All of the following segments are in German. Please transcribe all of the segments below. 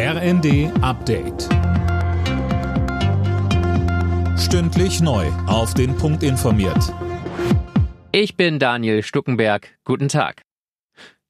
RND Update. Stündlich neu. Auf den Punkt informiert. Ich bin Daniel Stuckenberg. Guten Tag.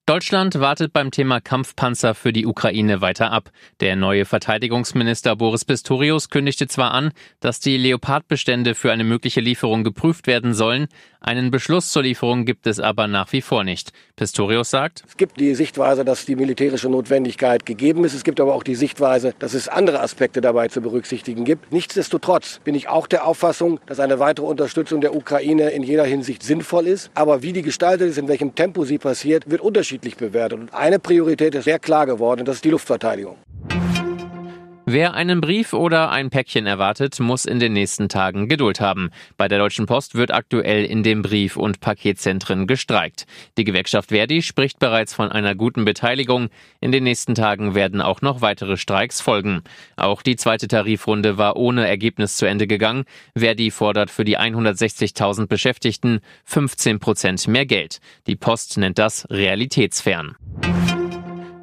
Deutschland wartet beim Thema Kampfpanzer für die Ukraine weiter ab. Der neue Verteidigungsminister Boris Pistorius kündigte zwar an, dass die Leopardbestände für eine mögliche Lieferung geprüft werden sollen, einen Beschluss zur Lieferung gibt es aber nach wie vor nicht. Pistorius sagt, Es gibt die Sichtweise, dass die militärische Notwendigkeit gegeben ist. Es gibt aber auch die Sichtweise, dass es andere Aspekte dabei zu berücksichtigen gibt. Nichtsdestotrotz bin ich auch der Auffassung, dass eine weitere Unterstützung der Ukraine in jeder Hinsicht sinnvoll ist. Aber wie die gestaltet ist, in welchem Tempo sie passiert, wird unterschiedlich bewertet. Und eine Priorität ist sehr klar geworden, das ist die Luftverteidigung. Wer einen Brief oder ein Päckchen erwartet, muss in den nächsten Tagen Geduld haben. Bei der Deutschen Post wird aktuell in den Brief- und Paketzentren gestreikt. Die Gewerkschaft Verdi spricht bereits von einer guten Beteiligung. In den nächsten Tagen werden auch noch weitere Streiks folgen. Auch die zweite Tarifrunde war ohne Ergebnis zu Ende gegangen. Verdi fordert für die 160.000 Beschäftigten 15 Prozent mehr Geld. Die Post nennt das realitätsfern.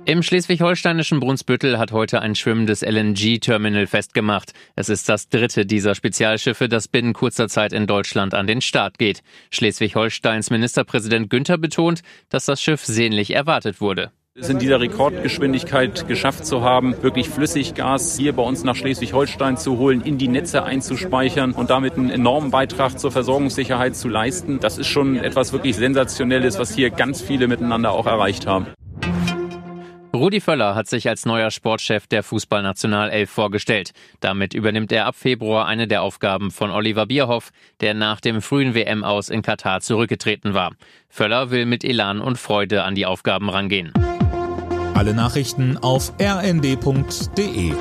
Im schleswig-holsteinischen Brunsbüttel hat heute ein schwimmendes LNG-Terminal festgemacht. Es ist das dritte dieser Spezialschiffe, das binnen kurzer Zeit in Deutschland an den Start geht. Schleswig-Holsteins Ministerpräsident Günther betont, dass das Schiff sehnlich erwartet wurde es in dieser Rekordgeschwindigkeit geschafft zu haben, wirklich Flüssiggas hier bei uns nach Schleswig-Holstein zu holen, in die Netze einzuspeichern und damit einen enormen Beitrag zur Versorgungssicherheit zu leisten. Das ist schon etwas wirklich Sensationelles, was hier ganz viele miteinander auch erreicht haben. Rudi Völler hat sich als neuer Sportchef der Fußballnationalelf vorgestellt. Damit übernimmt er ab Februar eine der Aufgaben von Oliver Bierhoff, der nach dem frühen WM aus in Katar zurückgetreten war. Völler will mit Elan und Freude an die Aufgaben rangehen. Alle Nachrichten auf rnd.de